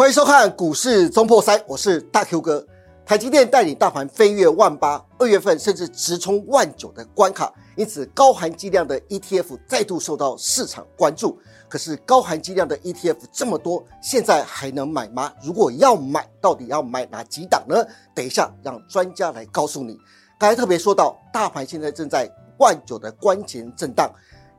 欢迎收看股市中破三，我是大 Q 哥。台积电带领大盘飞跃万八，二月份甚至直冲万九的关卡，因此高含积量的 ETF 再度受到市场关注。可是高含积量的 ETF 这么多，现在还能买吗？如果要买，到底要买哪几档呢？等一下让专家来告诉你。刚才特别说到，大盘现在正在万九的关前震荡。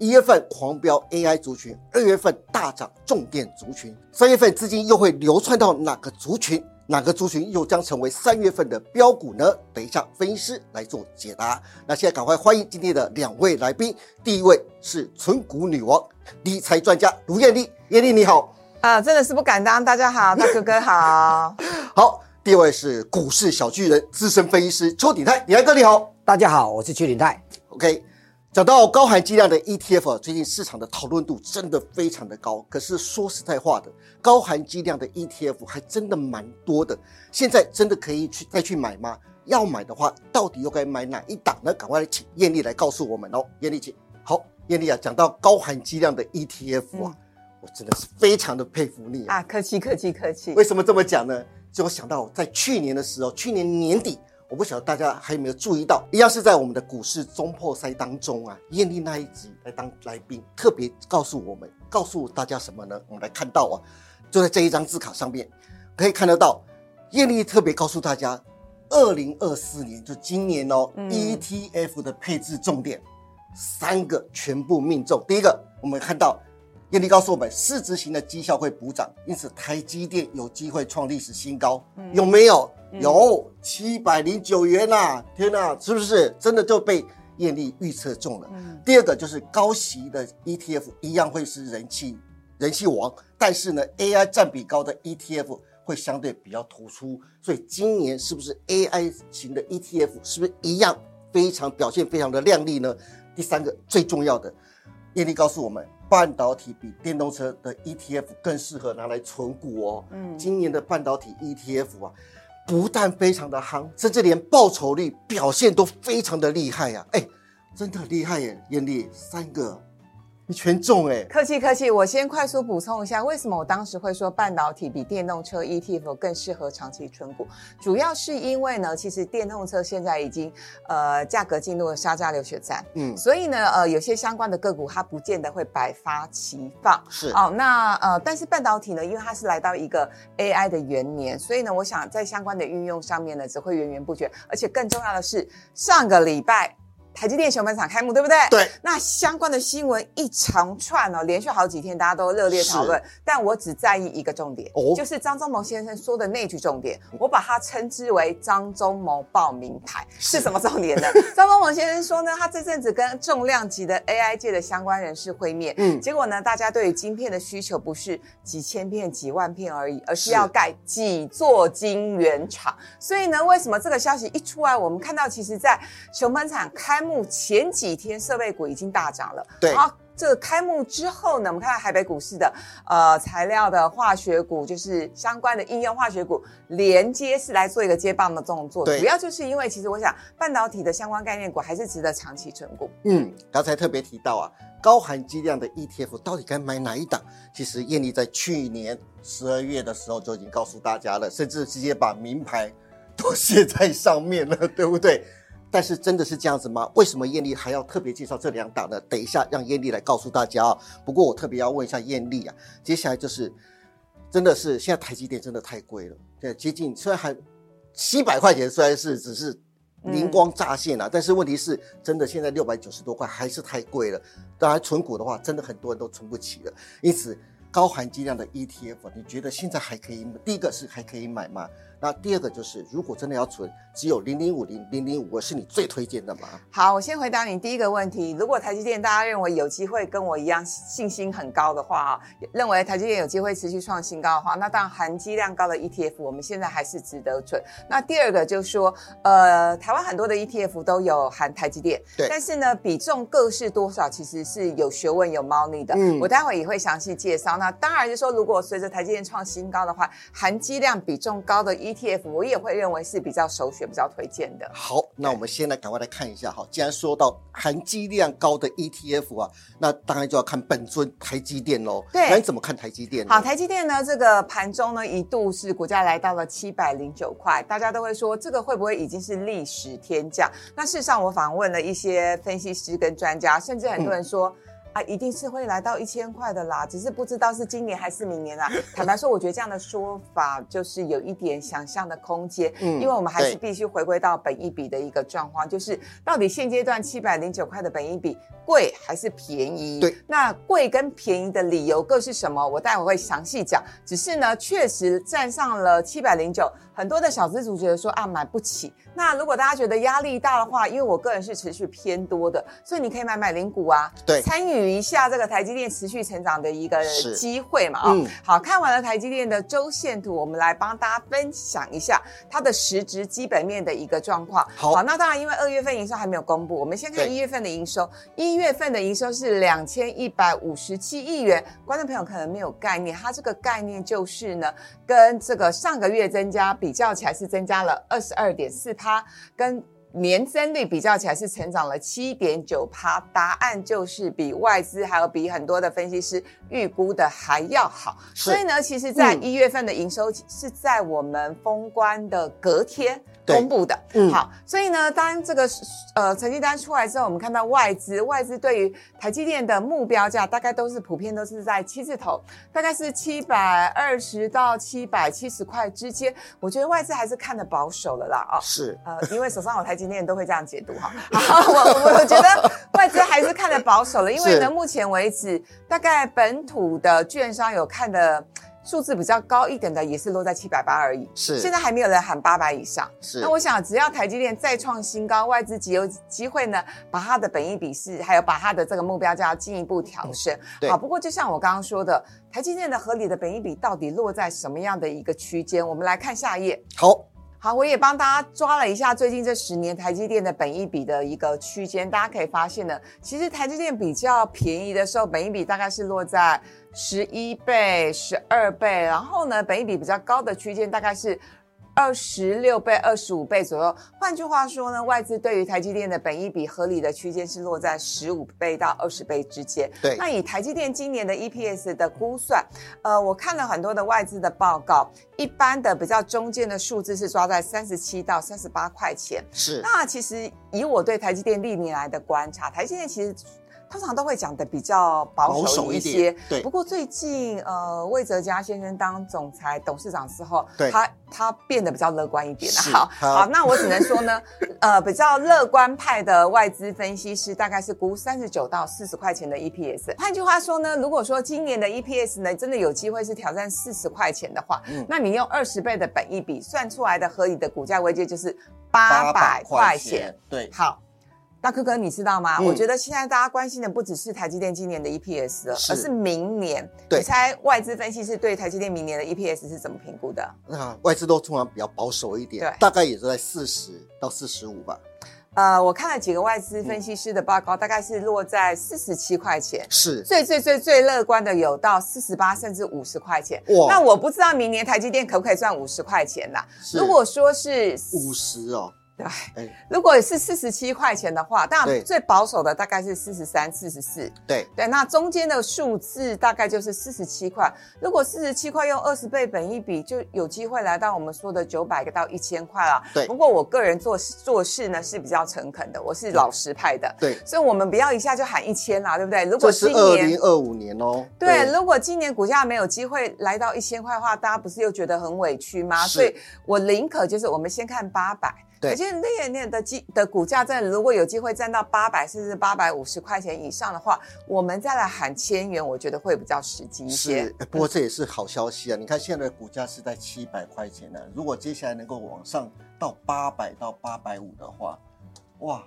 一月份狂飙 AI 族群，二月份大涨重点族群，三月份资金又会流窜到哪个族群？哪个族群又将成为三月份的标股呢？等一下分析师来做解答。那现在赶快欢迎今天的两位来宾，第一位是纯股女王、理财专家卢艳丽，艳丽你好啊，真的是不敢当。大家好，大哥哥好。好，第二位是股市小巨人、资深分析师邱鼎泰，鼎泰哥你好，大家好，我是邱鼎泰。OK。讲到高含积量的 ETF，最近市场的讨论度真的非常的高。可是说实在话的，高含积量的 ETF 还真的蛮多的。现在真的可以去再去买吗？要买的话，到底又该买哪一档呢？赶快来请艳丽来告诉我们哦。艳丽姐，好，艳丽啊，讲到高含积量的 ETF 啊，我真的是非常的佩服你啊！客气客气客气。为什么这么讲呢？就我想到在去年的时候，去年年底。我不晓得大家还有没有注意到，一样是在我们的股市中破塞当中啊，艳丽那一集来当来宾，特别告诉我们，告诉大家什么呢？我们来看到啊，就在这一张字卡上面，可以看得到，艳丽特别告诉大家，二零二四年就今年哦，ETF 的配置重点三个全部命中。第一个，我们看到。艳丽告诉我们，市值型的绩效会补涨，因此台积电有机会创历史新高，有没有？有七百零九元呐！天呐，是不是真的就被艳丽预测中了？第二个就是高息的 ETF 一样会是人气人气王，但是呢，AI 占比高的 ETF 会相对比较突出，所以今年是不是 AI 型的 ETF 是不是一样非常表现非常的亮丽呢？第三个最重要的，艳丽告诉我们。半导体比电动车的 ETF 更适合拿来存股哦。嗯，今年的半导体 ETF 啊，不但非常的夯，甚至连报酬率表现都非常的厉害呀！哎，真的厉害耶，艳丽三个。全中哎，客气客气，我先快速补充一下，为什么我当时会说半导体比电动车 ETF 更适合长期存股？主要是因为呢，其实电动车现在已经呃价格进入了杀价流血战，嗯，所以呢呃有些相关的个股它不见得会百发齐放，是哦，那呃但是半导体呢，因为它是来到一个 AI 的元年，所以呢我想在相关的运用上面呢只会源源不绝，而且更重要的是上个礼拜。台积电熊本厂开幕，对不对？对。那相关的新闻一长串哦，连续好几天大家都热烈讨论。但我只在意一个重点，哦，就是张忠谋先生说的那句重点，我把它称之为张忠谋报名牌，是什么重点呢？张忠谋先生说呢，他这阵子跟重量级的 AI 界的相关人士会面，嗯，结果呢，大家对于晶片的需求不是几千片、几万片而已，而是要盖几座晶圆厂。所以呢，为什么这个消息一出来，我们看到其实在熊本厂开。幕前几天设备股已经大涨了，对。好，这个开幕之后呢，我们看到台北股市的呃材料的化学股，就是相关的应用化学股连接是来做一个接棒的动作，主要就是因为其实我想半导体的相关概念股还是值得长期存股。嗯，刚才特别提到啊，高含积量的 ETF 到底该买哪一档？其实艳丽在去年十二月的时候就已经告诉大家了，甚至直接把名牌都写在上面了，对不对？但是真的是这样子吗？为什么艳丽还要特别介绍这两档呢？等一下让艳丽来告诉大家啊。不过我特别要问一下艳丽啊，接下来就是真的是现在台积电真的太贵了，对，接近虽然还七百块钱，虽然是只是灵光乍现啊，但是问题是真的现在六百九十多块还是太贵了。当然存股的话，真的很多人都存不起了。因此高含金量的 ETF，你觉得现在还可以？第一个是还可以买吗？那第二个就是，如果真的要存，只有零零五零零零五是你最推荐的吗？好，我先回答你第一个问题。如果台积电大家认为有机会跟我一样信心很高的话啊，认为台积电有机会持续创新高的话，那当然含金量高的 ETF 我们现在还是值得存。那第二个就是说，呃，台湾很多的 ETF 都有含台积电，对，但是呢，比重各是多少其实是有学问有猫腻的。嗯，我待会也会详细介绍。那当然就是说，如果随着台积电创新高的话，含积量比重高的 ETF，我也会认为是比较首选、比较推荐的。好，那我们先来赶快来看一下哈。既然说到含积量高的 ETF 啊，那当然就要看本尊台积电喽。对，那你怎么看台积电？好，台积电呢，这个盘中呢一度是股价来到了七百零九块，大家都会说这个会不会已经是历史天价？那事实上，我访问了一些分析师跟专家，甚至很多人说。啊，一定是会来到一千块的啦，只是不知道是今年还是明年啦。坦白说，我觉得这样的说法就是有一点想象的空间，嗯，因为我们还是必须回归到本一笔的一个状况，就是到底现阶段七百零九块的本一比贵还是便宜？对，那贵跟便宜的理由各是什么？我待会会详细讲。只是呢，确实站上了七百零九，很多的小资主觉得说啊，买不起。那如果大家觉得压力大的话，因为我个人是持续偏多的，所以你可以买买零股啊，对，参与一下这个台积电持续成长的一个机会嘛啊。好看完了台积电的周线图，我们来帮大家分享一下它的实质基本面的一个状况。好，那当然因为二月份营收还没有公布，我们先看一月份的营收。一月份的营收是两千一百五十七亿元，观众朋友可能没有概念，它这个概念就是呢，跟这个上个月增加比较起来是增加了二十二点四。趴跟年增率比较起来是成长了七点九趴，答案就是比外资还有比很多的分析师预估的还要好。所以呢，其实在一月份的营收是在我们封关的隔天。公布的，嗯，好，所以呢，当这个呃成绩单出来之后，我们看到外资外资对于台积电的目标价大概都是普遍都是在七字头，大概是七百二十到七百七十块之间。我觉得外资还是看的保守了啦，啊，是，呃，因为手上有台积电都会这样解读哈。我我觉得外资还是看的保守了，因为呢，目前为止大概本土的券商有看的。数字比较高一点的也是落在七百八而已，是现在还没有人喊八百以上。是那我想，只要台积电再创新高，外资极有机会呢，把它的本益比是，还有把它的这个目标价进一步调升。好，不过就像我刚刚说的，台积电的合理的本益比到底落在什么样的一个区间？我们来看下一页。好。好，我也帮大家抓了一下最近这十年台积电的本益比的一个区间，大家可以发现呢，其实台积电比较便宜的时候，本益比大概是落在十一倍、十二倍，然后呢，本益比比较高的区间大概是。二十六倍、二十五倍左右。换句话说呢，外资对于台积电的本益比合理的区间是落在十五倍到二十倍之间。对，那以台积电今年的 EPS 的估算，呃，我看了很多的外资的报告，一般的比较中间的数字是抓在三十七到三十八块钱。是。那其实以我对台积电历年来的观察，台积电其实。通常都会讲的比较保守一些，对。不过最近，呃，魏哲嘉先生当总裁、董事长之后，对，他他变得比较乐观一点了。好，好，那我只能说呢，呃，比较乐观派的外资分析师大概是估三十九到四十块钱的 EPS。换句话说呢，如果说今年的 EPS 呢真的有机会是挑战四十块钱的话，嗯，那你用二十倍的本益比算出来的合理的股价位阶就是八百块钱。对，好。大哥哥，你知道吗？我觉得现在大家关心的不只是台积电今年的 EPS 了，而是明年。你猜外资分析师对台积电明年的 EPS 是怎么评估的？那外资都通常比较保守一点，大概也是在四十到四十五吧。呃，我看了几个外资分析师的报告，大概是落在四十七块钱。是最最最最乐观的有到四十八甚至五十块钱。哇！那我不知道明年台积电可不可以赚五十块钱啦？如果说是五十哦。对，如果是四十七块钱的话，当然最保守的大概是四十三、四十四。对对，那中间的数字大概就是四十七块。如果四十七块用二十倍本一比，就有机会来到我们说的九百个到一千块了。对，不过我个人做事做事呢是比较诚恳的，我是老实派的。对，所以我们不要一下就喊一千啦，对不对？如果是二零二五年哦。对，如果今年股价没有机会来到一千块的话，大家不是又觉得很委屈吗？所以我宁可就是我们先看八百。对，其实那年的基的股价在如果有机会站到八百甚至八百五十块钱以上的话，我们再来喊千元，我觉得会比较实际一些。是，不过这也是好消息啊！你看现在的股价是在七百块钱呢，如果接下来能够往上到八百到八百五的话，哇，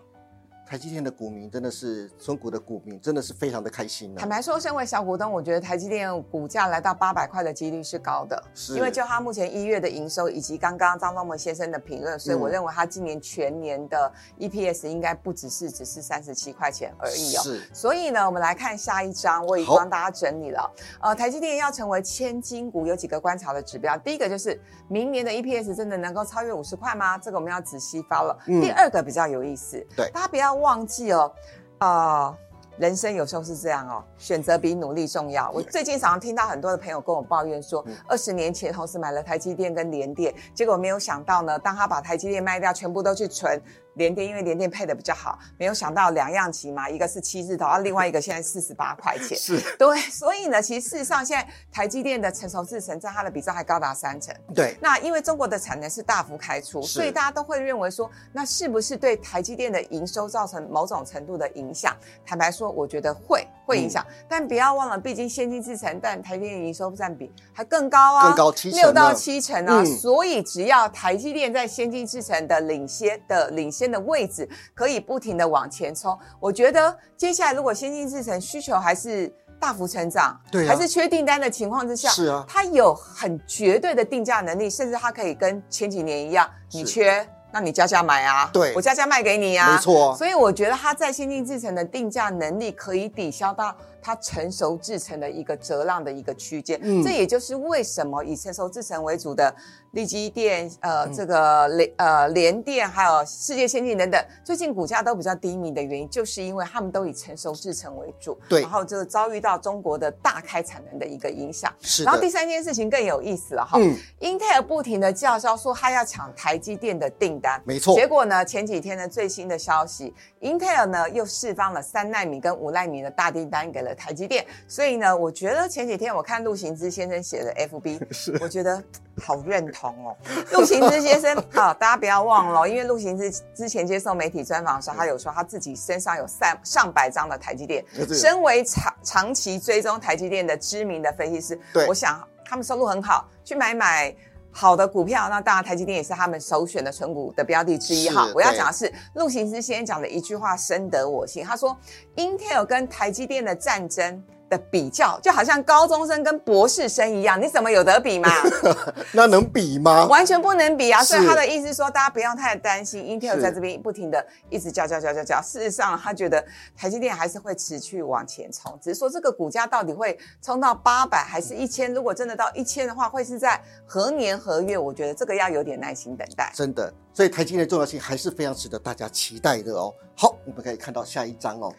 台积电的股民真的是中股的股民，真的是非常的开心。坦白说，身为小股东，我觉得台积电股价来到八百块的几率是高的，是因为就它目前一月的营收以及刚刚张忠谋先生的评论，所以我认为它今年全年的 EPS 应该不只是只是三十七块钱而已哦。是，所以呢，我们来看下一章，我已经帮大家整理了。呃，台积电要成为千金股，有几个观察的指标。第一个就是明年的 EPS 真的能够超越五十块吗？这个我们要仔细发了。第二个比较有意思，对，大家不要忘记哦。啊，人生有时候是这样哦，选择比努力重要。我最近常常听到很多的朋友跟我抱怨说，二十年前同时买了台积电跟联电，结果没有想到呢，当他把台积电卖掉，全部都去存。联电因为联电配的比较好，没有想到两样棋嘛，一个是七字头，啊，另外一个现在四十八块钱，是对，所以呢，其实事实上现在台积电的成熟制程占它的比重还高达三成，对。那因为中国的产能是大幅开出，所以大家都会认为说，那是不是对台积电的营收造成某种程度的影响？坦白说，我觉得会会影响，但不要忘了，毕竟先进制程但台积电营收占比还更高啊，更高七六到七成啊，所以只要台积电在先进制程的领先的领先的位置。可以不停的往前冲，我觉得接下来如果先进制程需求还是大幅成长，对，还是缺订单的情况之下，是啊，它有很绝对的定价能力，甚至它可以跟前几年一样，你缺，那你加价买啊，对，我加价卖给你啊，没错，所以我觉得它在先进制程的定价能力可以抵消到。它成熟制程的一个折让的一个区间，嗯这也就是为什么以成熟制程为主的立基电、呃这个联呃联电还有世界先进等等，最近股价都比较低迷的原因，就是因为他们都以成熟制程为主，对，然后就遭遇到中国的大开产能的一个影响。是，然后第三件事情更有意思了哈，嗯，英特尔不停的叫嚣说他要抢台积电的订单，没错，结果呢前几天的最新的消息，英特尔呢又释放了三纳米跟五纳米的大订单给了。台积电，所以呢，我觉得前几天我看陆行之先生写的 FB，我觉得好认同哦。陆行之先生 啊，大家不要忘了，因为陆行之之前接受媒体专访的时候，他有说他自己身上有上上百张的台积电。身为长长期追踪台积电的知名的分析师，我想他们收入很好，去买买。好的股票，那当然台积电也是他们首选的存股的标的之一哈。我要讲的是陆行之先生讲的一句话，深得我心。他说，Intel 跟台积电的战争。的比较就好像高中生跟博士生一样，你怎么有得比嘛？那能比吗？完全不能比啊！所以他的意思说，大家不要太担心，Intel 在这边不停的一直叫叫叫叫叫。事实上，他觉得台积电还是会持续往前冲，只是说这个股价到底会冲到八百还是一千？如果真的到一千的话，会是在何年何月？我觉得这个要有点耐心等待。真的，所以台积电的重要性还是非常值得大家期待的哦。好，我们可以看到下一章哦。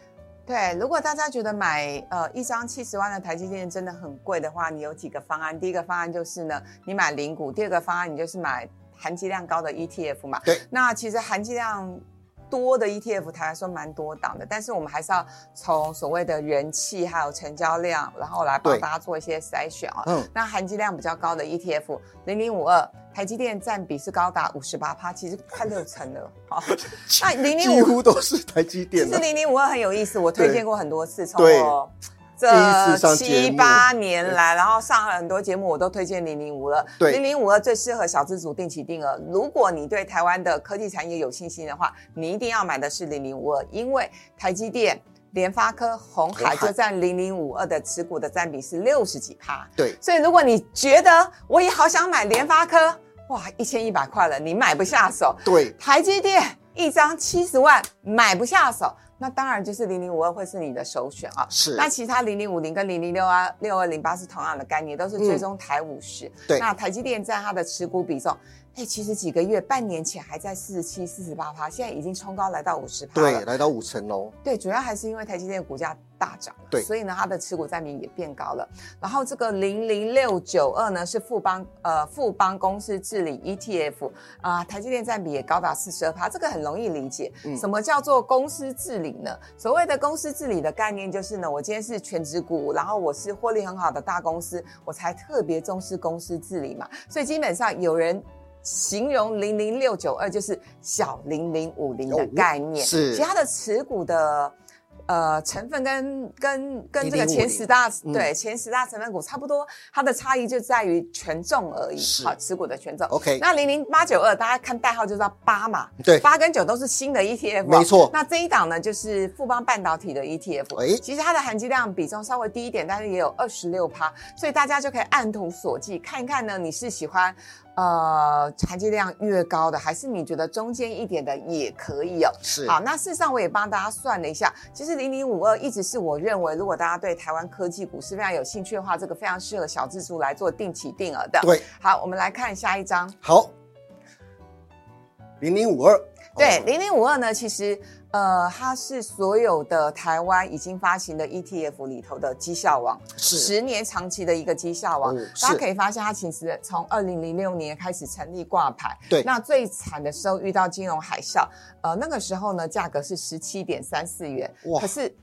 对，如果大家觉得买呃一张七十万的台积电真的很贵的话，你有几个方案？第一个方案就是呢，你买零股；第二个方案你就是买含积量高的 ETF 嘛。对，那其实含积量多的 ETF 台湾说蛮多档的，但是我们还是要从所谓的人气还有成交量，然后来帮大家做一些筛选啊。嗯，那含金量比较高的 ETF 零零五二。台积电占比是高达五十八趴，其实快六成了。好，那零零五几乎都是台积电。其实零零五二很有意思，我推荐过很多次，从我这七八年来，然后上了很多节目，我都推荐零零五二。零零五二最适合小资族定期定额。如果你对台湾的科技产业有信心的话，你一定要买的是零零五二，因为台积电。联发科、红海就占零零五二的持股的占比是六十几趴，对，所以如果你觉得我也好想买联发科，哇，一千一百块了，你买不下手，对，台积电一张七十万买不下手，那当然就是零零五二会是你的首选啊。是，那其他零零五零跟零零六二六二零八是同样的概念，都是追踪台五十。对，那台积电占它的持股比重。哎，其实几个月、半年前还在四十七、四十八趴，现在已经冲高来到五十趴对，来到五成哦。对，主要还是因为台积电股价大涨，对，所以呢，它的持股占比也变高了。然后这个零零六九二呢，是富邦呃富邦公司治理 ETF 啊，台积电占比也高达四十二趴，这个很容易理解。什么叫做公司治理呢？所谓的公司治理的概念就是呢，我今天是全职股，然后我是获利很好的大公司，我才特别重视公司治理嘛。所以基本上有人。形容零零六九二就是小零零五零的概念，是其他的持股的呃，成分跟跟跟这个前十大对前十大成分股差不多，它的差异就在于权重而已。好，持股的权重。OK，那零零八九二，大家看代号就知道八嘛。对，八跟九都是新的 ETF。没错。那这一档呢，就是富邦半导体的 ETF。哎，其实它的含金量比重稍微低一点，但是也有二十六趴，所以大家就可以按图索骥看一看呢，你是喜欢。呃，含金量越高的，还是你觉得中间一点的也可以哦。是，好，那事实上我也帮大家算了一下，其实零零五二一直是我认为，如果大家对台湾科技股是非常有兴趣的话，这个非常适合小资族来做定期定额的。对，好，我们来看下一张。好，零零五二。对，零零五二呢，其实。呃，它是所有的台湾已经发行的 ETF 里头的绩效王，是十年长期的一个绩效王。大家可以发现，它其实从二零零六年开始成立挂牌，对。那最惨的时候遇到金融海啸，呃，那个时候呢，价格是十七点三四元，哇，可是，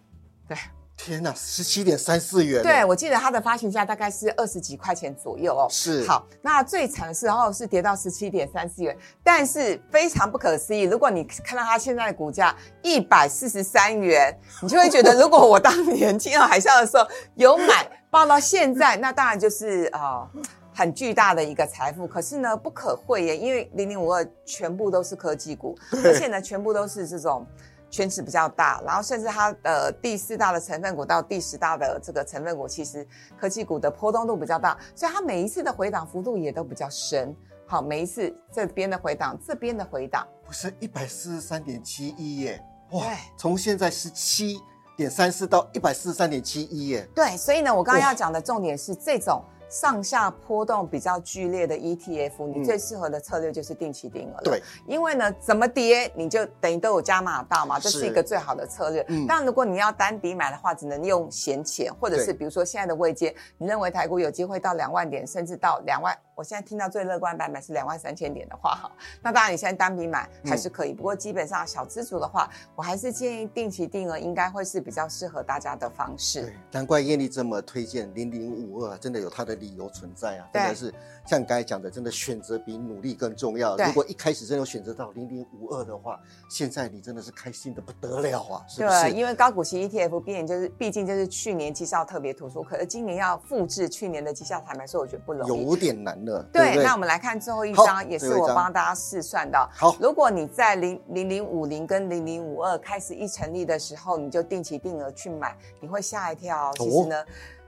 对。天呐，十七点三四元。对，我记得它的发行价大概是二十几块钱左右哦。是。好，那最惨的时候是跌到十七点三四元，但是非常不可思议，如果你看到它现在的股价一百四十三元，你就会觉得，如果我当年金融海啸的时候有买，报到现在，那当然就是啊很巨大的一个财富。可是呢，不可讳言，因为零零五二全部都是科技股，而且呢，全部都是这种。圈子比较大，然后甚至它的第四大的成分股到第十大的这个成分股，其实科技股的波动度比较大，所以它每一次的回档幅度也都比较深。好，每一次这边的回档，这边的回档，不是一百四十三点七一耶，哇，从现在十七点三四到一百四十三点七一耶。对，所以呢，我刚刚要讲的重点是这种。上下波动比较剧烈的 ETF，你最适合的策略就是定期定额。对，因为呢，怎么跌你就等于都有加码到嘛，这是一个最好的策略。嗯，但如果你要单笔买的话，只能用闲钱，或者是比如说现在的位阶，你认为台股有机会到两万点，甚至到两万。我现在听到最乐观版本是两万三千点的话，哈，那当然你现在单笔买还是可以，不过基本上小资族的话，我还是建议定期定额应该会是比较适合大家的方式。对，难怪艳丽这么推荐零零五二，真的有它的理由存在啊，真的是像刚才讲的，真的选择比努力更重要。如果一开始真有选择到零零五二的话，现在你真的是开心的不得了啊，是不是？对，因为高股息 ETF 毕竟就是毕竟就是去年绩效特别突出，可是今年要复制去年的绩效，坦白说我觉得不容易，有点难了。对，那我们。我们来看最后一张，也是我帮大家试算的。好，如果你在零零零五零跟零零五二开始一成立的时候，你就定期定额去买，你会吓一跳。其实呢。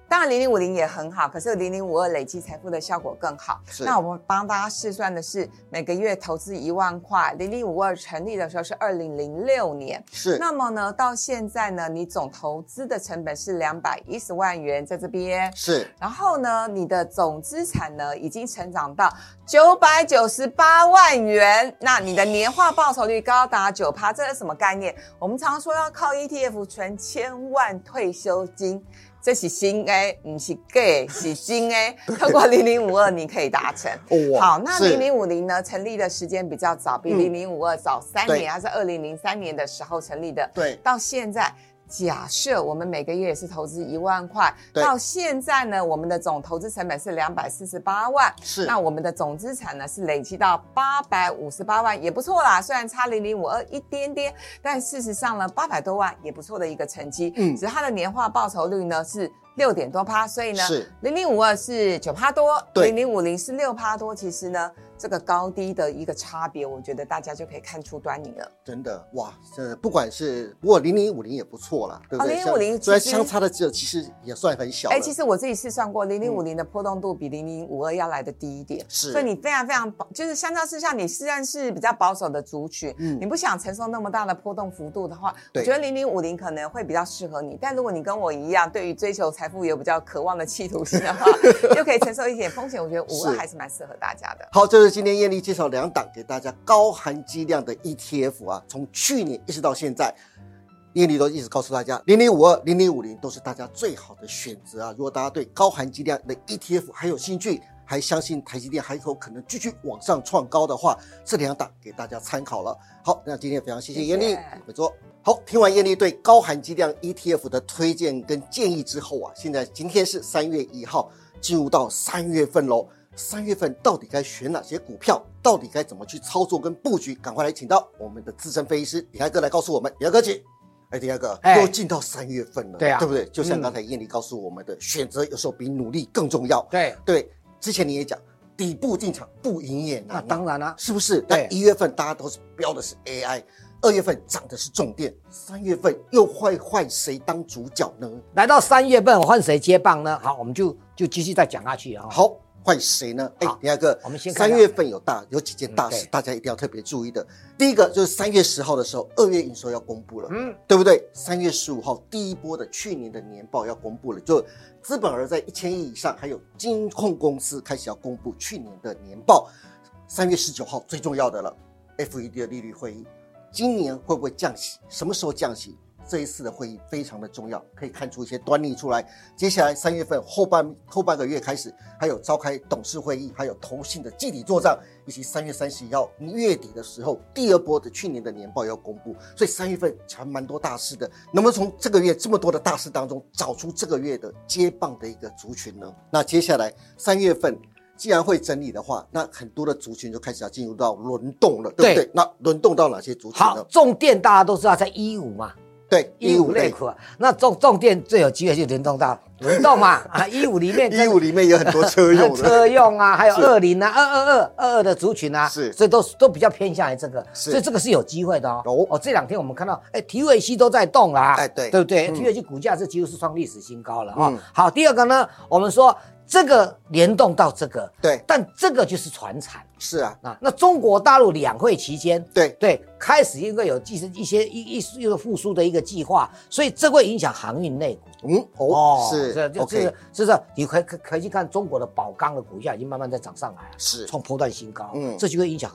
当然，零零五零也很好，可是零零五二累积财富的效果更好。那我们帮大家试算的是每个月投资一万块，零零五二成立的时候是二零零六年。是。那么呢，到现在呢，你总投资的成本是两百一十万元在这边。是。然后呢，你的总资产呢已经成长到九百九十八万元，那你的年化报酬率高达九趴，这是什么概念？我们常说要靠 ETF 存千万退休金。这是新 A，不是 gay，是新 A。透过零零五二，你可以达成。好，那零零五零呢？成立的时间比较早，比零零五二早三年，它是二零零三年的时候成立的。对，到现在。假设我们每个月也是投资一万块，到现在呢，我们的总投资成本是两百四十八万，是那我们的总资产呢是累积到八百五十八万，也不错啦。虽然差零零五二一点点，但事实上呢，八百多万也不错的一个成绩。嗯，只是它的年化报酬率呢是六点多趴，所以呢，零零五二是九趴多，零零五零是六趴多，其实呢。这个高低的一个差别，我觉得大家就可以看出端倪了。真的哇，这不管是不过零零五零也不错啦，对不对？零零五零虽然相差的只有，其实也算很小。哎，其实我自己试算过，零零五零的波动度比零零五二要来的低一点。是，所以你非常非常保，就是相较之下，你虽然是比较保守的族群，嗯，你不想承受那么大的波动幅度的话，我觉得零零五零可能会比较适合你。但如果你跟我一样，对于追求财富有比较渴望的企图心的话，就可以承受一点风险，我觉得五二还是蛮适合大家的。好，这是今天艳丽介绍。两档给大家高含金量的 ETF 啊，从去年一直到现在，艳丽都一直告诉大家，零零五二、零零五零都是大家最好的选择啊。如果大家对高含金量的 ETF 还有兴趣，还相信台积电还有可能继续往上创高的话，这两档给大家参考了。好，那今天非常谢谢艳丽，没错。好，听完艳丽对高含金量 ETF 的推荐跟建议之后啊，现在今天是三月一号，进入到三月份喽。三月份到底该选哪些股票？到底该怎么去操作跟布局？赶快来请到我们的资深分析师李开哥来告诉我们。李开哥，请。哎，第二个又进到三月份了，对啊，对不对？就像刚才艳丽告诉我们的，选择有时候比努力更重要。对对，之前你也讲，底部进场不赢也难，那当然啦，是不是？那一月份大家都是标的是 AI，二月份涨的是重电，三月份又会换谁当主角呢？来到三月份换谁接棒呢？好，我们就就继续再讲下去啊。好。换谁呢？哎，第二个，我们先三月份有大有几件大事，大家一定要特别注意的。第一个就是三月十号的时候，二月营收要公布了，嗯，对不对？三月十五号第一波的去年的年报要公布了，就资本额在一千亿以上，还有金控公司开始要公布去年的年报。三月十九号最重要的了，FED 的利率会议，今年会不会降息？什么时候降息？这一次的会议非常的重要，可以看出一些端倪出来。接下来三月份后半后半个月开始，还有召开董事会议，还有投信的季底做账，以及三月三十一号月底的时候，第二波的去年的年报要公布。所以三月份还蛮多大事的。能不能从这个月这么多的大事当中找出这个月的接棒的一个族群呢？那接下来三月份既然会整理的话，那很多的族群就开始要进入到轮动了，对不对？那轮动到哪些族群呢？好，重点大家都知道在一五嘛。对，一五类股，那重重电最有机会就联动到轮动嘛 啊，一五里面一五里面有很多车用 车用啊，还有二零啊，二二二二二的族群啊，是，所以都都比较偏向于这个，所以这个是有机会的哦。哦哦，这两天我们看到，哎，提尾息都在动啦，哎对，对不对？提尾息股价是几乎是创历史新高了啊。好，第二个呢，我们说。这个联动到这个，对，但这个就是传产，是啊，啊，那中国大陆两会期间，对。对，开始因为有一些一些一一一个复苏的一个计划，所以这会影响航运内股，嗯，哦，是，是，就是，是是，你可可可以去看中国的宝钢的股价已经慢慢在涨上来了，是，创破断新高，嗯，这就会影响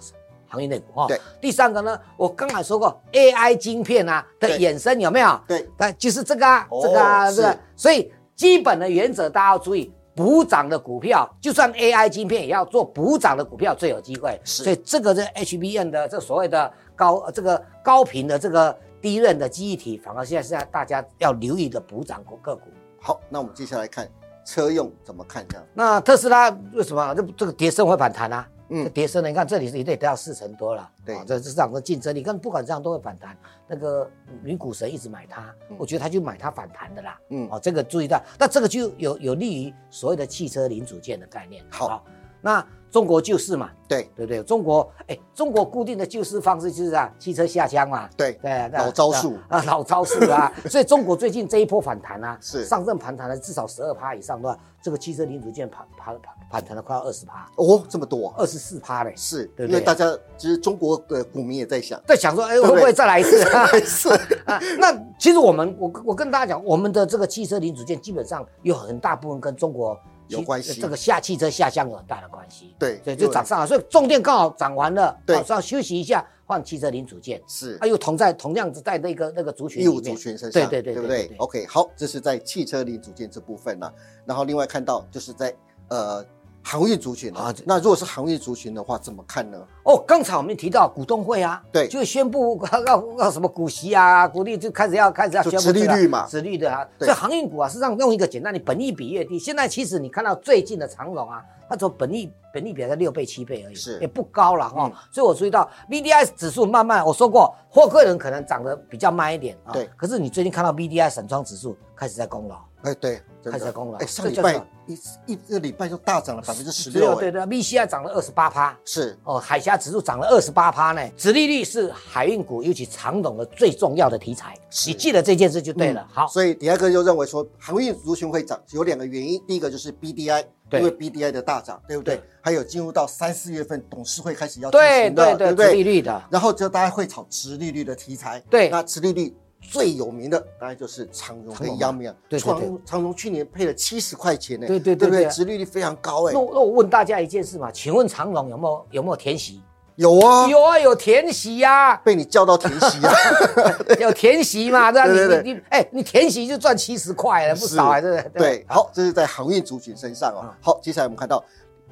航运内股哈。对，第三个呢，我刚才说过 AI 晶片啊的衍生有没有？对，但就是这个啊，这个啊，是，所以基本的原则大家要注意。补涨的股票，就算 AI 晶片也要做补涨的股票最有机会。所以这个是 HBN 的这所谓的高这个高频的这个低润的记忆体，反而现在是大家要留意的补涨股个股。好，那我们接下来看车用怎么看这样？那特斯拉为什么这这个跌升会反弹啊？嗯，跌升了，你看这里是一对都要四成多了，对，这市场的竞争你，看不管这样都会反弹。那个女股神一直买它，我觉得他就买它反弹的啦。嗯，哦，这个注意到，那这个就有有利于所谓的汽车零组件的概念。好，那。中国救市嘛，对。对对，中国哎，中国固定的救市方式就是啊，汽车下乡嘛，对对，老招数。啊，老招数啊，所以中国最近这一波反弹啊，是。上证反弹了至少十二趴以上的话，这个汽车零组件反反反反弹了快要二十趴。哦，这么多，二十四趴嘞，是，因为大家其实中国的股民也在想，在想说，哎，会不会再来一次？是啊，那其实我们我我跟大家讲，我们的这个汽车零组件基本上有很大部分跟中国。有关系，这个下汽车下乡有很大的关系。对，所以就涨上了，所以重电刚好涨完了，对，稍休息一下，换汽车零组件。是，啊，又同在同样子在那个那个族群业务族群身上，对对对，对不对？OK，好，这是在汽车零组件这部分呢。然后另外看到就是在呃。航运族群啊，那如果是航运族群的话，怎么看呢？哦，刚才我们提到股东会啊，对，就宣布 要要什么股息啊，股利就开始要开始要宣布利率嘛，殖利率啊。所以航运股啊，实际上用一个简单的本益比越低，现在其实你看到最近的长龙啊，它从本益本益比在六倍七倍而已，是也不高了哈。所以我注意到 B D I 指数慢慢，我说过，货柜人可能涨得比较慢一点啊，对。可是你最近看到 B D I 散装指数开始在攻了。哎，对，开始攻了。哎，上礼拜一一个礼拜就大涨了百分之十六。对对，V C I 涨了二十八趴。是哦，海峡指数涨了二十八趴呢。殖利率是海运股，尤其长董的最重要的题材。你记得这件事就对了。好，所以第二个就认为说航运族群会涨，有两个原因。第一个就是 B D I，因为 B D I 的大涨，对不对？还有进入到三四月份董事会开始要进行的，对不对？利率的。然后就大家会炒殖利率的题材。对，那殖利率。最有名的当然就是长荣跟央明，长长荣去年配了七十块钱呢，对对对对，殖利率非常高哎。那那我问大家一件事嘛，请问长荣有没有有没有填息？有啊，有啊，有填息呀。被你叫到填息啊？有填息嘛？对吧？你你哎，你填息就赚七十块了，不少啊，对不对？对，好，这是在航运族群身上啊。好，接下来我们看到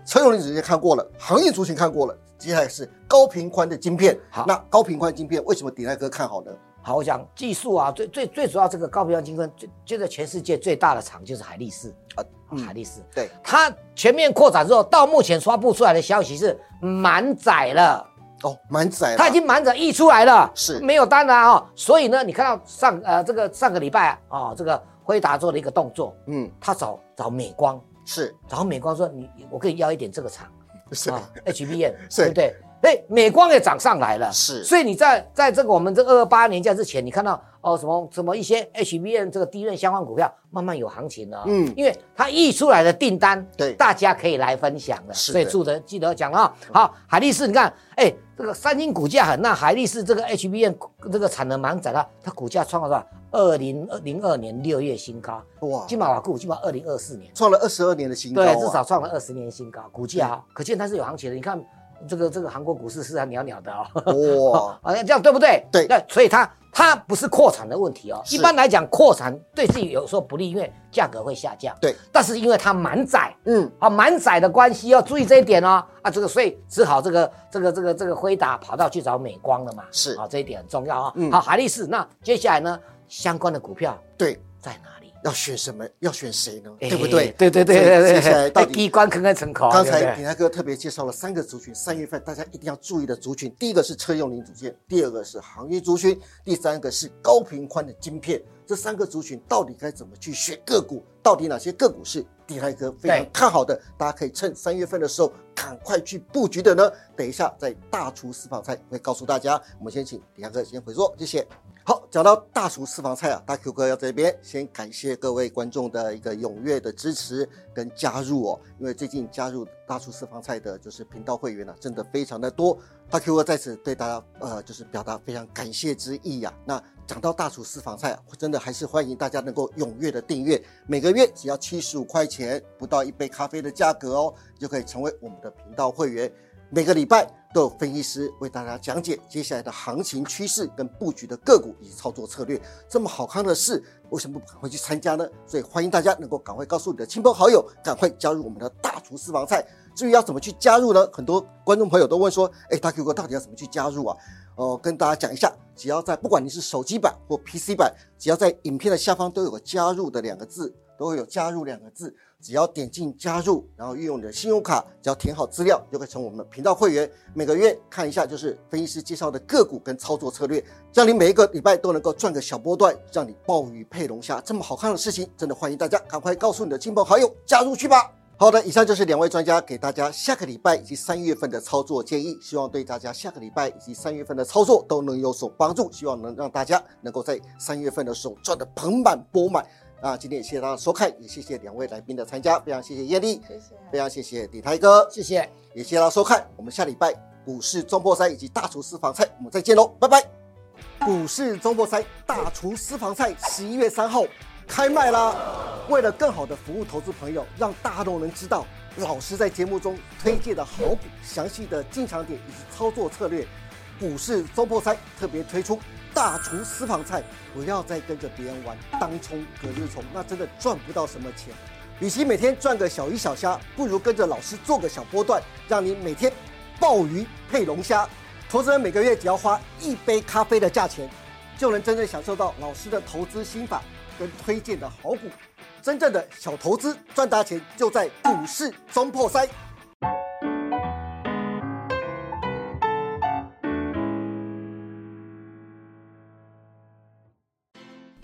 车用零组件看过了，航运族群看过了，接下来是高频宽的晶片。好，那高频宽晶片为什么鼎泰哥看好呢？好，我讲技术啊，最最最主要这个高频宽晶片，最现在全世界最大的厂就是海力士啊，海力士，对，它全面扩展之后，到目前发布出来的消息是满载了。哦，满载，它已经满载溢出来了，是。没有单了啊。所以呢，你看到上呃这个上个礼拜啊，这个辉达做了一个动作，嗯，他找找美光，是。找美光说你我可以要一点这个厂，是。啊，HBM，对不对？哎，美光也涨上来了，是，所以你在在这个我们这二二八年假之前，你看到哦什么什么一些 HBN 这个低润相关股票慢慢有行情了，嗯，因为它溢出来的订单，对，大家可以来分享了，所以记得记得讲了好，海力士，你看，哎，这个三星股价很那，海力士这个 HBN 这个产能满载了，它股价创了多少？二零二零二年六月新高，哇，金马瓦股金马二零二四年。创了二十二年的新高，对，至少创了二十年新高，股价可见它是有行情的，你看。这个这个韩国股市是很袅袅的哦，哇，啊这样对不对？对，那所以它它不是扩产的问题哦。一般来讲，扩产对自己有时候不利，因为价格会下降。对，但是因为它满载，嗯，啊满载的关系要注意这一点哦。啊，这个所以只好这个这个这个这个辉达跑到去找美光了嘛。是啊，这一点很重要啊。嗯，好，海力士，那接下来呢，相关的股票对在哪？要选什么？要选谁呢？对不对？对对对对对。接下来到底一关坑坑成口。刚才鼎泰哥特别介绍了三个族群，三月份大家一定要注意的族群。第一个是车用零组件，第二个是航运族群，第三个是高频宽的晶片。这三个族群到底该怎么去选个股？到底哪些个股是鼎泰哥非常看好的？大家可以趁三月份的时候赶快去布局的呢？等一下在大厨私房菜会告诉大家。我们先请鼎泰哥先回座，谢谢。好，讲到大厨私房菜啊，大 Q 哥要这边先感谢各位观众的一个踊跃的支持跟加入哦，因为最近加入大厨私房菜的就是频道会员呢，真的非常的多，大 Q 哥在此对大家呃就是表达非常感谢之意呀。那讲到大厨私房菜，啊真的还是欢迎大家能够踊跃的订阅，每个月只要七十五块钱，不到一杯咖啡的价格哦，就可以成为我们的频道会员。每个礼拜都有分析师为大家讲解接下来的行情趋势跟布局的个股以及操作策略。这么好看的事，为什么不赶快去参加呢？所以欢迎大家能够赶快告诉你的亲朋好友，赶快加入我们的大厨私房菜。至于要怎么去加入呢？很多观众朋友都问说：“哎，大 Q 哥到底要怎么去加入啊？”哦，跟大家讲一下，只要在不管你是手机版或 PC 版，只要在影片的下方都有个加入的两个字，都会有加入两个字。只要点进加入，然后运用你的信用卡，只要填好资料，就可以成为我们的频道会员。每个月看一下就是分析师介绍的个股跟操作策略，让你每一个礼拜都能够赚个小波段，让你鲍鱼配龙虾这么好看的事情，真的欢迎大家赶快告诉你的亲朋好友加入去吧。好的，以上就是两位专家给大家下个礼拜以及三月份的操作建议，希望对大家下个礼拜以及三月份的操作都能有所帮助，希望能让大家能够在三月份的时候赚得盆满钵满。啊，今天也谢谢大家收看，也谢谢两位来宾的参加，非常谢谢叶丽，谢谢，非常谢谢李台哥，谢谢，也谢谢大家收看，我们下礼拜股市中破赛以及大厨私房菜，我们再见喽，拜拜。股市中破赛大厨私房菜十一月三号开卖啦！为了更好的服务投资朋友，让大家都能知道老师在节目中推荐的好股、详细的进场点以及操作策略，股市中破赛特别推出。大厨私房菜，不要再跟着别人玩当冲、隔日冲，那真的赚不到什么钱。与其每天赚个小鱼小虾，不如跟着老师做个小波段，让你每天鲍鱼配龙虾。投资人每个月只要花一杯咖啡的价钱，就能真正享受到老师的投资心法跟推荐的好股。真正的小投资赚大钱，就在股市中破塞。